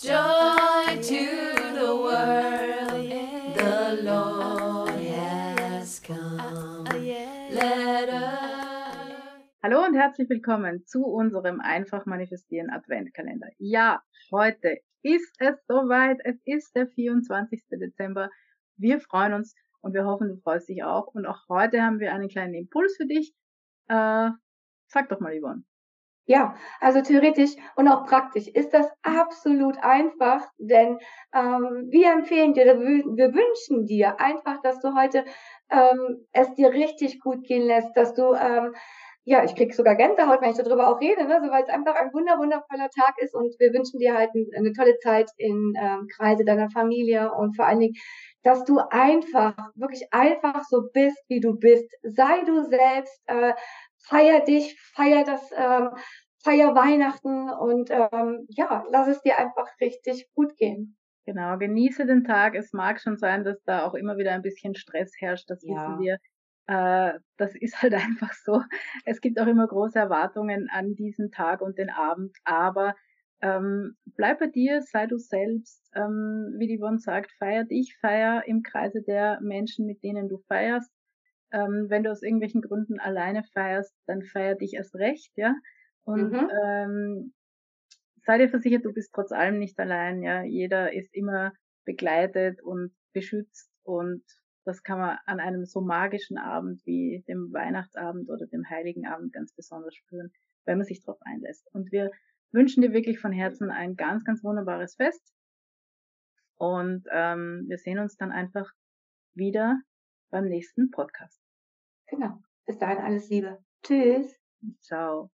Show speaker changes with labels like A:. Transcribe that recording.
A: Joy to the world, the Lord has come. Let us.
B: Hallo und herzlich willkommen zu unserem Einfach Manifestieren Adventkalender. Ja, heute ist es soweit. Es ist der 24. Dezember. Wir freuen uns und wir hoffen, du freust dich auch. Und auch heute haben wir einen kleinen Impuls für dich. Äh, sag doch mal, Yvonne.
C: Ja, also theoretisch und auch praktisch ist das absolut einfach, denn ähm, wir empfehlen dir, wir wünschen dir einfach, dass du heute ähm, es dir richtig gut gehen lässt, dass du ähm, ja, ich krieg sogar Gänsehaut, wenn ich darüber auch rede, ne? so, weil es einfach ein wunder wundervoller Tag ist und wir wünschen dir halt eine tolle Zeit in ähm, Kreise deiner Familie und vor allen Dingen, dass du einfach, wirklich einfach so bist, wie du bist. Sei du selbst, äh, feier dich, feier das, ähm, feier Weihnachten und ähm, ja, lass es dir einfach richtig gut gehen.
B: Genau, genieße den Tag. Es mag schon sein, dass da auch immer wieder ein bisschen Stress herrscht, das ja. wissen wir. Äh, das ist halt einfach so. Es gibt auch immer große Erwartungen an diesen Tag und den Abend, aber ähm, bleib bei dir, sei du selbst, ähm, wie die Yvonne sagt, feier dich, feier im Kreise der Menschen, mit denen du feierst. Ähm, wenn du aus irgendwelchen Gründen alleine feierst, dann feier dich erst recht, ja. Und mhm. ähm, sei dir versichert, du bist trotz allem nicht allein, ja. Jeder ist immer begleitet und beschützt und das kann man an einem so magischen Abend wie dem Weihnachtsabend oder dem Heiligen Abend ganz besonders spüren, wenn man sich darauf einlässt. Und wir wünschen dir wirklich von Herzen ein ganz, ganz wunderbares Fest. Und ähm, wir sehen uns dann einfach wieder beim nächsten Podcast.
C: Genau. Bis dahin alles Liebe. Tschüss.
B: Ciao.